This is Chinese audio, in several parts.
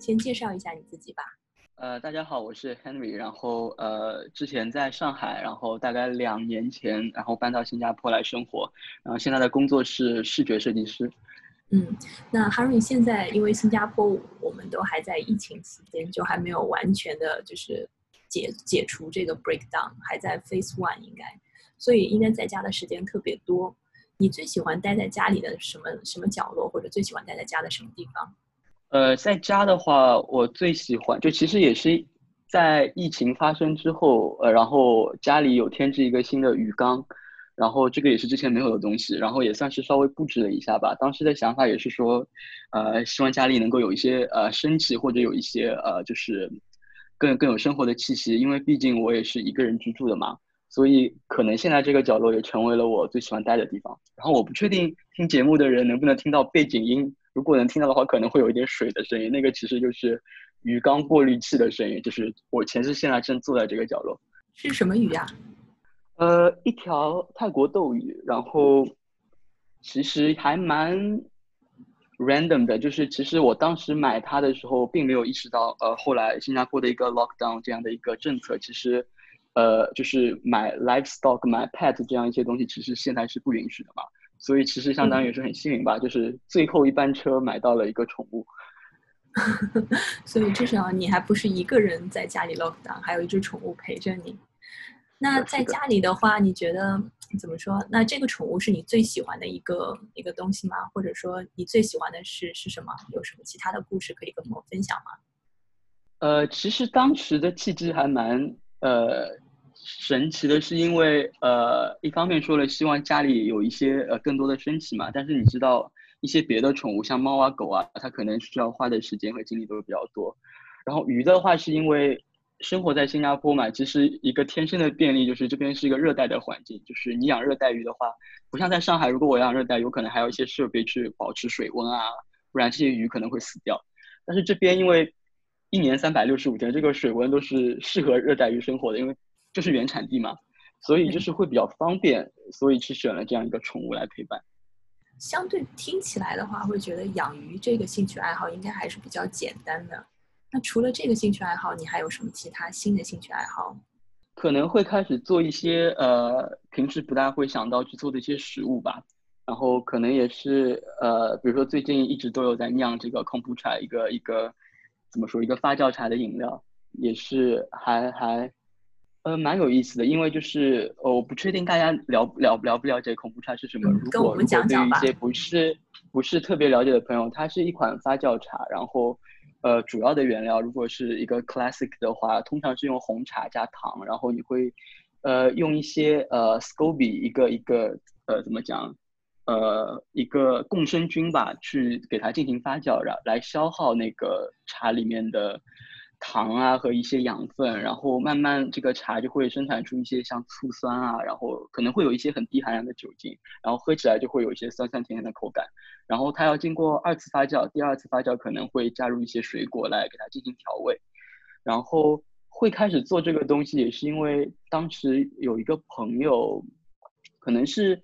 先介绍一下你自己吧。呃，大家好，我是 Henry。然后呃，之前在上海，然后大概两年前，然后搬到新加坡来生活。然后现在的工作是视觉设计师。嗯，那 Henry 现在因为新加坡我们都还在疫情期间，就还没有完全的就是解解除这个 breakdown，还在 phase one 应该，所以应该在家的时间特别多。你最喜欢待在家里的什么什么角落，或者最喜欢待在家的什么地方？呃，在家的话，我最喜欢就其实也是在疫情发生之后，呃，然后家里有添置一个新的鱼缸，然后这个也是之前没有的东西，然后也算是稍微布置了一下吧。当时的想法也是说，呃，希望家里能够有一些呃生气，或者有一些呃就是更更有生活的气息，因为毕竟我也是一个人居住的嘛，所以可能现在这个角落也成为了我最喜欢待的地方。然后我不确定听节目的人能不能听到背景音。如果能听到的话，可能会有一点水的声音，那个其实就是鱼缸过滤器的声音。就是我前世现在正坐在这个角落。是什么鱼呀？呃，一条泰国斗鱼。然后其实还蛮 random 的，就是其实我当时买它的时候，并没有意识到，呃，后来新加坡的一个 lockdown 这样的一个政策，其实呃，就是买 livestock、买 pet 这样一些东西，其实现在是不允许的嘛。所以其实相当于是很幸运吧，就是最后一班车买到了一个宠物。所以至少你还不是一个人在家里 lock down，还有一只宠物陪着你。那在家里的话，你觉得怎么说？那这个宠物是你最喜欢的一个一个东西吗？或者说你最喜欢的是是什么？有什么其他的故事可以跟我们分享吗？呃，其实当时的契机还蛮呃。神奇的是，因为呃，一方面说了希望家里有一些呃更多的生气嘛，但是你知道一些别的宠物像猫啊狗啊，它可能需要花的时间和精力都是比较多。然后鱼的话，是因为生活在新加坡嘛，其实一个天生的便利就是这边是一个热带的环境，就是你养热带鱼的话，不像在上海，如果我养热带，有可能还有一些设备去保持水温啊，不然这些鱼可能会死掉。但是这边因为一年三百六十五天，这个水温都是适合热带鱼生活的，因为就是原产地嘛，所以就是会比较方便，所以去选了这样一个宠物来陪伴。相对听起来的话，会觉得养鱼这个兴趣爱好应该还是比较简单的。那除了这个兴趣爱好，你还有什么其他新的兴趣爱好？可能会开始做一些呃平时不大会想到去做的一些食物吧。然后可能也是呃，比如说最近一直都有在酿这个空普茶，一个一个怎么说一个发酵茶的饮料，也是还还。呃，蛮有意思的，因为就是呃，我不确定大家了了了不了解恐怖茶是什么。如果如果对于一些不是不是特别了解的朋友，它是一款发酵茶，然后呃，主要的原料如果是一个 classic 的话，通常是用红茶加糖，然后你会呃用一些呃 scoby 一个一个呃怎么讲呃一个共生菌吧，去给它进行发酵，然来消耗那个茶里面的。糖啊和一些养分，然后慢慢这个茶就会生产出一些像醋酸啊，然后可能会有一些很低含量的酒精，然后喝起来就会有一些酸酸甜甜的口感。然后它要经过二次发酵，第二次发酵可能会加入一些水果来给它进行调味。然后会开始做这个东西，也是因为当时有一个朋友，可能是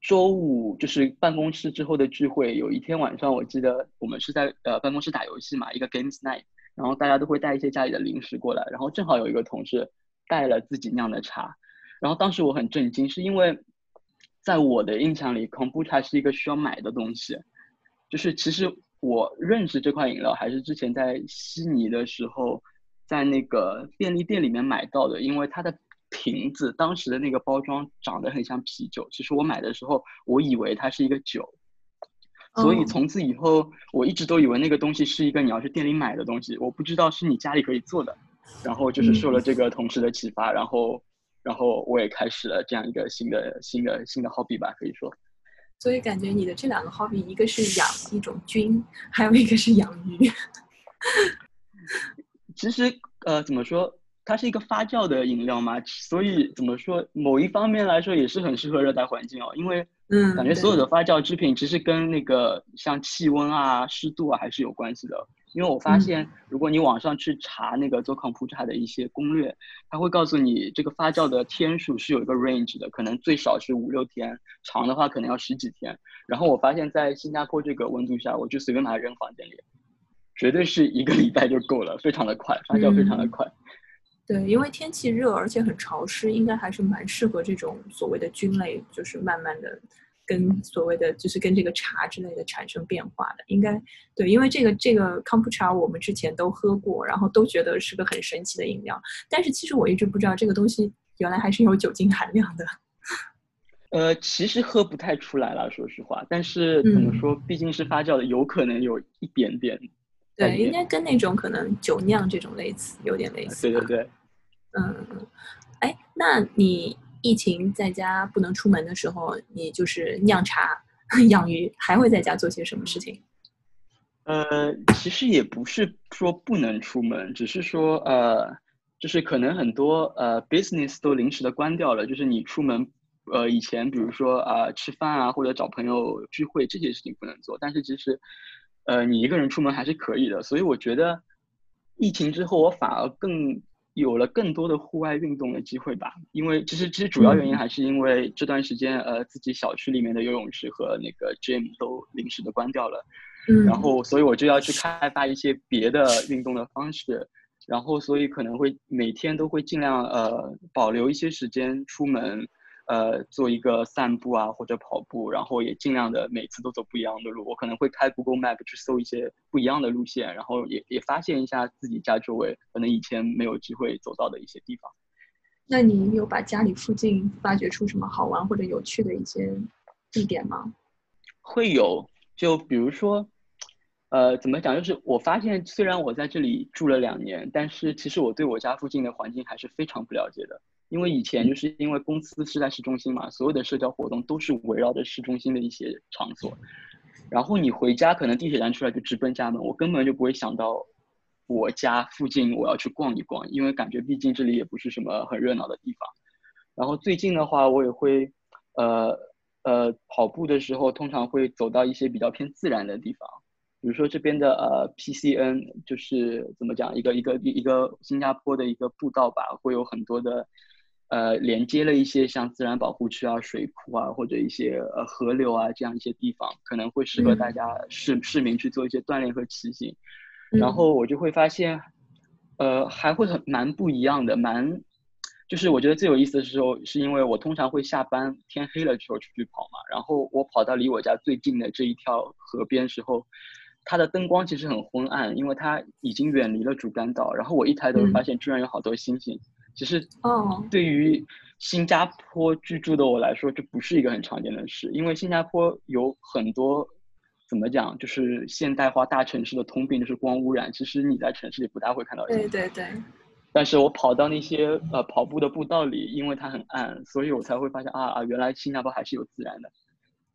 周五就是办公室之后的聚会，有一天晚上我记得我们是在呃办公室打游戏嘛，一个 games night。然后大家都会带一些家里的零食过来，然后正好有一个同事带了自己酿的茶，然后当时我很震惊，是因为在我的印象里，恐怖茶是一个需要买的东西，就是其实我认识这款饮料还是之前在悉尼的时候，在那个便利店里面买到的，因为它的瓶子当时的那个包装长得很像啤酒，其实我买的时候我以为它是一个酒。所以从此以后，我一直都以为那个东西是一个你要去店里买的东西，我不知道是你家里可以做的。然后就是受了这个同事的启发，然后，然后我也开始了这样一个新的、新的、新的 hobby 吧，可以说。所以感觉你的这两个 hobby，一个是养一种菌，还有一个是养鱼。其实，呃，怎么说？它是一个发酵的饮料嘛，所以怎么说？某一方面来说，也是很适合热带环境哦，因为。感觉所有的发酵制品其实跟那个像气温啊、湿度啊还是有关系的，因为我发现，如果你网上去查那个做康普茶的一些攻略，它会告诉你这个发酵的天数是有一个 range 的，可能最少是五六天，长的话可能要十几天。然后我发现，在新加坡这个温度下，我就随便把它扔房间里，绝对是一个礼拜就够了，非常的快，发酵非常的快。对，因为天气热而且很潮湿，应该还是蛮适合这种所谓的菌类，就是慢慢的。跟所谓的就是跟这个茶之类的产生变化的，应该对，因为这个这个康普茶我们之前都喝过，然后都觉得是个很神奇的饮料。但是其实我一直不知道这个东西原来还是有酒精含量的。呃，其实喝不太出来了，说实话。但是怎么说，毕竟是发酵的，有可能有一点点。对，应该跟那种可能酒酿这种类似，有点类似。对对对。嗯，哎，那你？疫情在家不能出门的时候，你就是酿茶、养鱼，还会在家做些什么事情？呃，其实也不是说不能出门，只是说呃，就是可能很多呃 business 都临时的关掉了。就是你出门，呃，以前比如说啊吃饭啊或者找朋友聚会这些事情不能做，但是其实呃你一个人出门还是可以的。所以我觉得疫情之后，我反而更。有了更多的户外运动的机会吧，因为其实其实主要原因还是因为这段时间呃自己小区里面的游泳池和那个 gym 都临时的关掉了，嗯，然后所以我就要去开发一些别的运动的方式，然后所以可能会每天都会尽量呃保留一些时间出门。呃，做一个散步啊，或者跑步，然后也尽量的每次都走不一样的路。我可能会开 Google Map 去搜一些不一样的路线，然后也也发现一下自己家周围可能以前没有机会走到的一些地方。那你有把家里附近发掘出什么好玩或者有趣的一些地点吗？会有，就比如说，呃，怎么讲？就是我发现，虽然我在这里住了两年，但是其实我对我家附近的环境还是非常不了解的。因为以前就是因为公司是在市中心嘛，所有的社交活动都是围绕着市中心的一些场所。然后你回家可能地铁站出来就直奔家门，我根本就不会想到我家附近我要去逛一逛，因为感觉毕竟这里也不是什么很热闹的地方。然后最近的话，我也会呃呃跑步的时候，通常会走到一些比较偏自然的地方，比如说这边的呃 PCN，就是怎么讲一个一个一个新加坡的一个步道吧，会有很多的。呃，连接了一些像自然保护区啊、水库啊，或者一些呃河流啊这样一些地方，可能会适合大家市市民去做一些锻炼和骑行。然后我就会发现，呃，还会很蛮不一样的，蛮就是我觉得最有意思的时候，是因为我通常会下班天黑了之后出去跑嘛，然后我跑到离我家最近的这一条河边时候，它的灯光其实很昏暗，因为它已经远离了主干道，然后我一抬头发现居然有好多星星。其实，哦，对于新加坡居住的我来说，这不是一个很常见的事，因为新加坡有很多，怎么讲，就是现代化大城市的通病就是光污染。其实你在城市里不大会看到。对对对。但是我跑到那些呃跑步的步道里，因为它很暗，所以我才会发现啊啊，原来新加坡还是有自然的。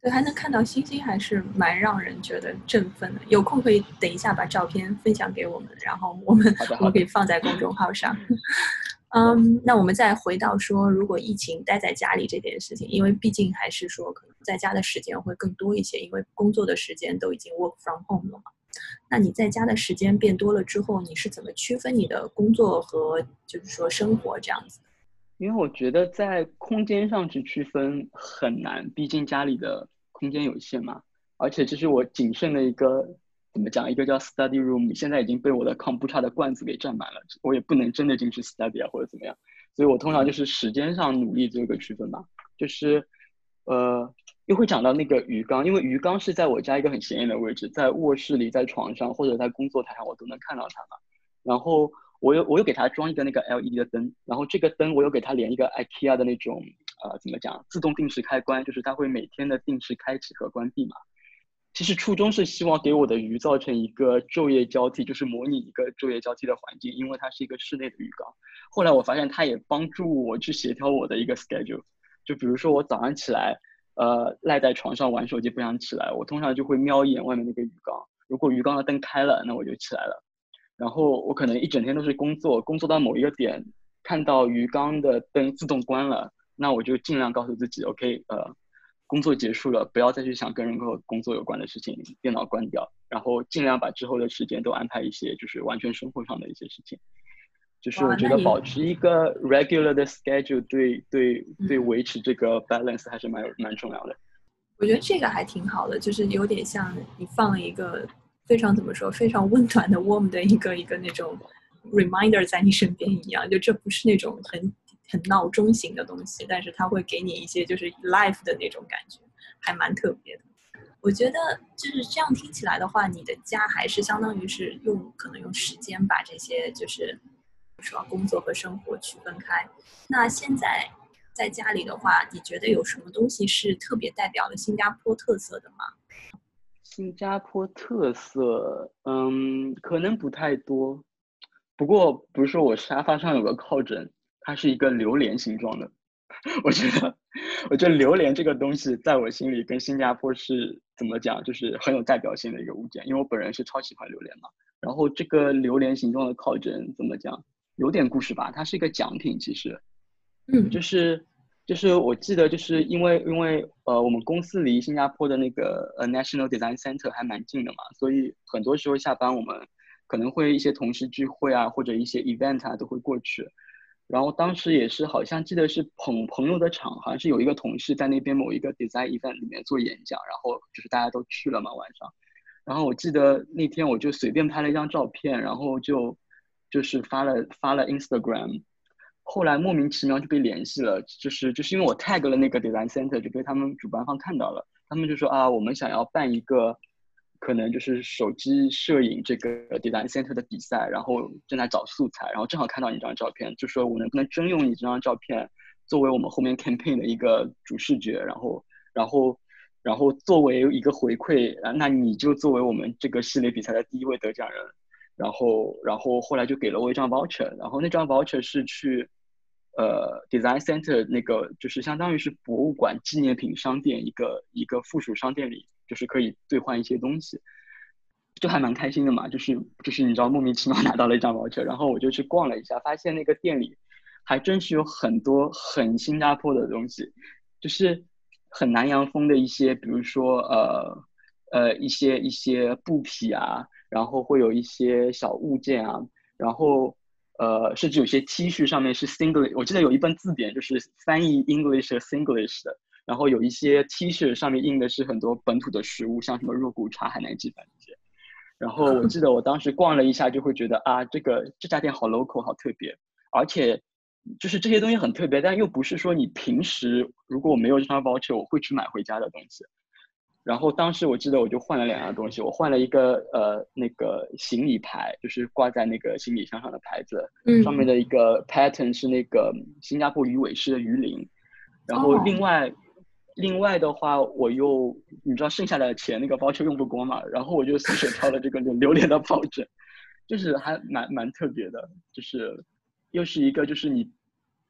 对，还能看到星星，还是蛮让人觉得振奋的。有空可以等一下把照片分享给我们，然后我们我们可以放在公众号上。嗯，那我们再回到说，如果疫情待在家里这件事情，因为毕竟还是说可能在家的时间会更多一些，因为工作的时间都已经 work from home 了嘛。那你在家的时间变多了之后，你是怎么区分你的工作和就是说生活这样子？因为我觉得在空间上去区分很难，毕竟家里的空间有限嘛，而且这是我仅剩的一个。怎么讲？一个叫 study room，现在已经被我的康布茶的罐子给占满了，我也不能真的进去 study 啊，或者怎么样。所以我通常就是时间上努力做一个区分吧。就是，呃，又会讲到那个鱼缸，因为鱼缸是在我家一个很显眼的位置，在卧室里、在床上或者在工作台上，我都能看到它嘛。然后我又我又给它装一个那个 LED 的灯，然后这个灯我又给它连一个 IKEA 的那种，呃，怎么讲？自动定时开关，就是它会每天的定时开启和关闭嘛。其实初衷是希望给我的鱼造成一个昼夜交替，就是模拟一个昼夜交替的环境，因为它是一个室内的鱼缸。后来我发现它也帮助我去协调我的一个 schedule。就比如说我早上起来，呃，赖在床上玩手机不想起来，我通常就会瞄一眼外面那个鱼缸。如果鱼缸的灯开了，那我就起来了。然后我可能一整天都是工作，工作到某一个点，看到鱼缸的灯自动关了，那我就尽量告诉自己，OK，呃。工作结束了，不要再去想跟任何工作有关的事情，电脑关掉。然后尽量把之后的时间都安排一些就是完全生活上的一些事情。就是我觉得保持一个 regular 的 schedule 对对对维持这个 balance 还是蛮有蛮重要的。我觉得这个还挺好的，就是有点像你放了一个非常怎么说非常温暖的 warm 的一个一个那种 reminder 在你身边一样，就这不是那种很很闹钟型的东西，但是它会给你一些就是 life 的那种感觉，还蛮特别的。我觉得就是这样听起来的话，你的家还是相当于是用可能用时间把这些就是。说工作和生活区分开。那现在在家里的话，你觉得有什么东西是特别代表了新加坡特色的吗？新加坡特色，嗯，可能不太多。不过，不是说我沙发上有个靠枕，它是一个榴莲形状的。我觉得，我觉得榴莲这个东西，在我心里跟新加坡是怎么讲，就是很有代表性的一个物件。因为我本人是超喜欢榴莲嘛。然后，这个榴莲形状的靠枕怎么讲？有点故事吧，它是一个奖品，其实，嗯，就是就是我记得就是因为因为呃我们公司离新加坡的那个呃 National Design Center 还蛮近的嘛，所以很多时候下班我们可能会一些同事聚会啊或者一些 event 啊都会过去，然后当时也是好像记得是捧朋友的场，好像是有一个同事在那边某一个 design event 里面做演讲，然后就是大家都去了嘛晚上，然后我记得那天我就随便拍了一张照片，然后就。就是发了发了 Instagram，后来莫名其妙就被联系了，就是就是因为我 tag 了那个 design center，就被他们主办方看到了，他们就说啊，我们想要办一个，可能就是手机摄影这个 design center 的比赛，然后正在找素材，然后正好看到你这张照片，就说我能不能征用你这张照片作为我们后面 campaign 的一个主视觉，然后然后然后作为一个回馈啊，那你就作为我们这个系列比赛的第一位得奖人。然后，然后后来就给了我一张 voucher，然后那张 voucher 是去，呃，design center 那个就是相当于是博物馆纪念品商店一个一个附属商店里，就是可以兑换一些东西，就还蛮开心的嘛。就是就是你知道莫名其妙拿到了一张 voucher，然后我就去逛了一下，发现那个店里还真是有很多很新加坡的东西，就是很南洋风的一些，比如说呃呃一些一些布匹啊。然后会有一些小物件啊，然后呃，甚至有些 T 恤上面是 Singlish，我记得有一本字典就是翻译 English 和 Singlish 的。然后有一些 T 恤上面印的是很多本土的食物，像什么肉骨茶、海南鸡饭这些。然后我记得我当时逛了一下，就会觉得啊，这个这家店好 local，好特别。而且就是这些东西很特别，但又不是说你平时如果我没有这张 voucher，我会去买回家的东西。然后当时我记得我就换了两样东西，我换了一个呃那个行李牌，就是挂在那个行李箱上的牌子，上面的一个 pattern 是那个新加坡鱼尾狮的鱼鳞。然后另外另外的话，我又你知道剩下的钱那个包车用不光嘛，然后我就随手挑了这个榴莲的抱枕，就是还蛮蛮特别的，就是又是一个就是你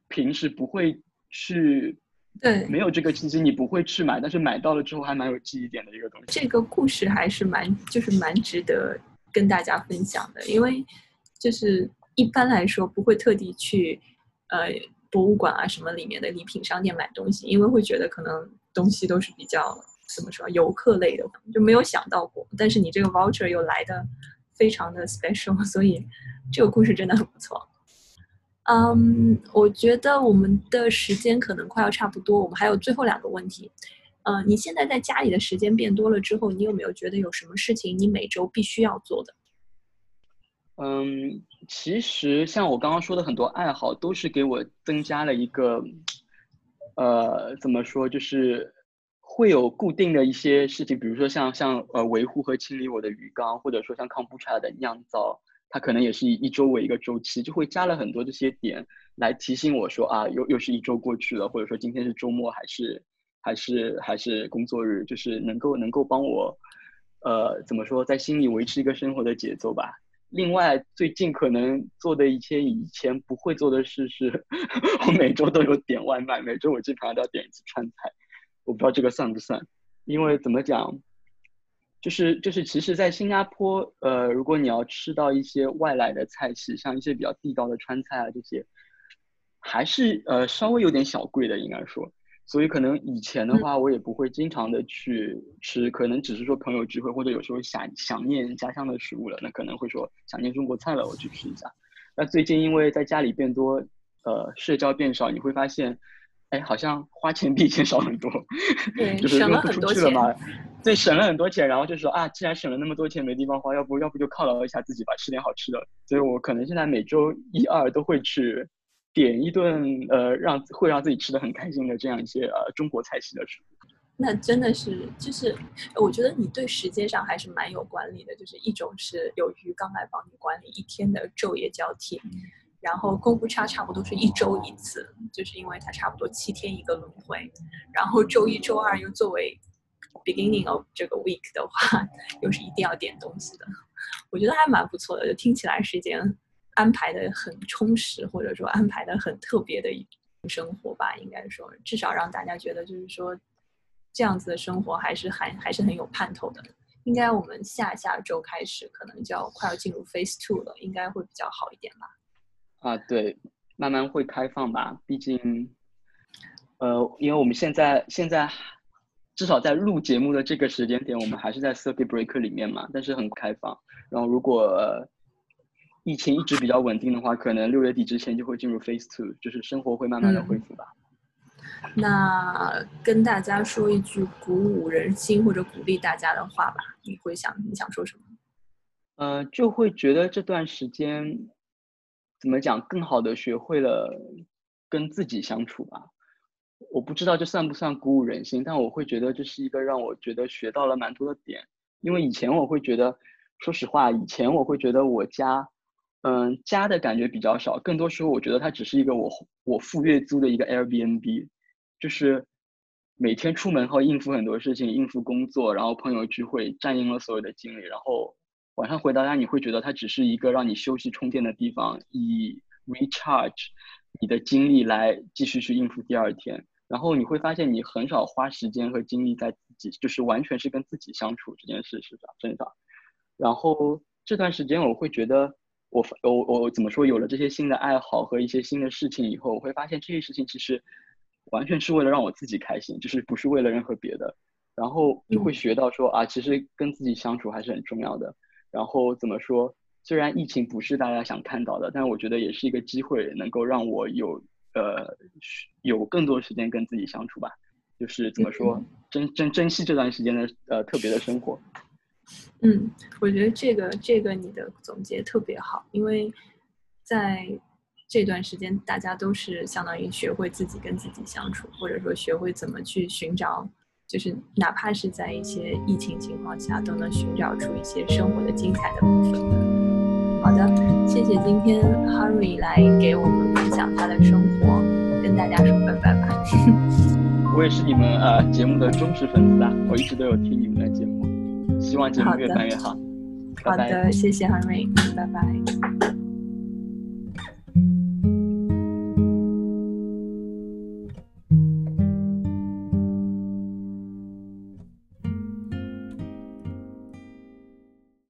平时不会去。对，没有这个契机你不会去买，但是买到了之后还蛮有记忆点的一个东西。这个故事还是蛮，就是蛮值得跟大家分享的，因为就是一般来说不会特地去呃博物馆啊什么里面的礼品商店买东西，因为会觉得可能东西都是比较怎么说游客类的，就没有想到过。但是你这个 voucher 又来的非常的 special，所以这个故事真的很不错。嗯，我觉得我们的时间可能快要差不多，我们还有最后两个问题。嗯，你现在在家里的时间变多了之后，你有没有觉得有什么事情你每周必须要做的？嗯，其实像我刚刚说的很多爱好，都是给我增加了一个，呃，怎么说，就是会有固定的一些事情，比如说像像呃维护和清理我的鱼缸，或者说像康布茶的酿造。它可能也是以一周为一个周期，就会加了很多这些点来提醒我说啊，又又是一周过去了，或者说今天是周末还是还是还是工作日，就是能够能够帮我，呃，怎么说，在心里维持一个生活的节奏吧。另外，最近可能做的一些以前不会做的事是，我每周都有点外卖，每周我基本上都要点一次川菜，我不知道这个算不算，因为怎么讲？就是就是，其实，在新加坡，呃，如果你要吃到一些外来的菜系，像一些比较地道的川菜啊，这些，还是呃稍微有点小贵的，应该说。所以可能以前的话，我也不会经常的去吃，可能只是说朋友聚会或者有时候想想念家乡的食物了，那可能会说想念中国菜了，我去吃一下。那最近因为在家里变多，呃，社交变少，你会发现，哎，好像花钱比以前少很多，对，就是省了不很多钱出去了嘛，对，省了很多钱，然后就说啊，既然省了那么多钱没地方花，要不要不就犒劳一下自己吧，吃点好吃的。所以我可能现在每周一二都会去。点一顿呃，让会让自己吃的很开心的这样一些呃中国菜系的食物，那真的是就是，我觉得你对时间上还是蛮有管理的。就是一种是有鱼缸来帮你管理一天的昼夜交替，然后功夫差差不多是一周一次，就是因为它差不多七天一个轮回，然后周一周二又作为 beginning of 这个 week 的话，又是一定要点东西的。我觉得还蛮不错的，就听起来时间。安排的很充实，或者说安排的很特别的一生活吧，应该说至少让大家觉得就是说这样子的生活还是还还是很有盼头的。应该我们下下周开始可能就要快要进入 Phase Two 了，应该会比较好一点吧？啊，对，慢慢会开放吧。毕竟，呃，因为我们现在现在至少在录节目的这个时间点，我们还是在 Circuit Breaker 里面嘛，但是很开放。然后如果疫情一直比较稳定的话，可能六月底之前就会进入 Phase Two，就是生活会慢慢的恢复吧。那跟大家说一句鼓舞人心或者鼓励大家的话吧，你会想你想说什么？呃，就会觉得这段时间怎么讲，更好的学会了跟自己相处吧。我不知道这算不算鼓舞人心，但我会觉得这是一个让我觉得学到了蛮多的点。因为以前我会觉得，说实话，以前我会觉得我家。嗯，家的感觉比较少，更多时候我觉得它只是一个我我付月租的一个 Airbnb，就是每天出门后应付很多事情，应付工作，然后朋友聚会占用了所有的精力，然后晚上回到家你会觉得它只是一个让你休息充电的地方，以 recharge 你的精力来继续去应付第二天，然后你会发现你很少花时间和精力在自己，就是完全是跟自己相处这件事是的，真的。然后这段时间我会觉得。我我我怎么说？有了这些新的爱好和一些新的事情以后，我会发现这些事情其实完全是为了让我自己开心，就是不是为了任何别的。然后就会学到说啊，其实跟自己相处还是很重要的。然后怎么说？虽然疫情不是大家想看到的，但我觉得也是一个机会，能够让我有呃有更多时间跟自己相处吧。就是怎么说，珍珍珍惜这段时间的呃特别的生活。嗯，我觉得这个这个你的总结特别好，因为在这段时间，大家都是相当于学会自己跟自己相处，或者说学会怎么去寻找，就是哪怕是在一些疫情情况下，都能寻找出一些生活的精彩的部分。好的，谢谢今天 Harry 来给我们分享他的生活，跟大家说拜拜吧。我也是你们呃节目的忠实粉丝啊，我一直都有听你们的节目。希望节目越办越好。好的，谢谢 Henry，拜拜。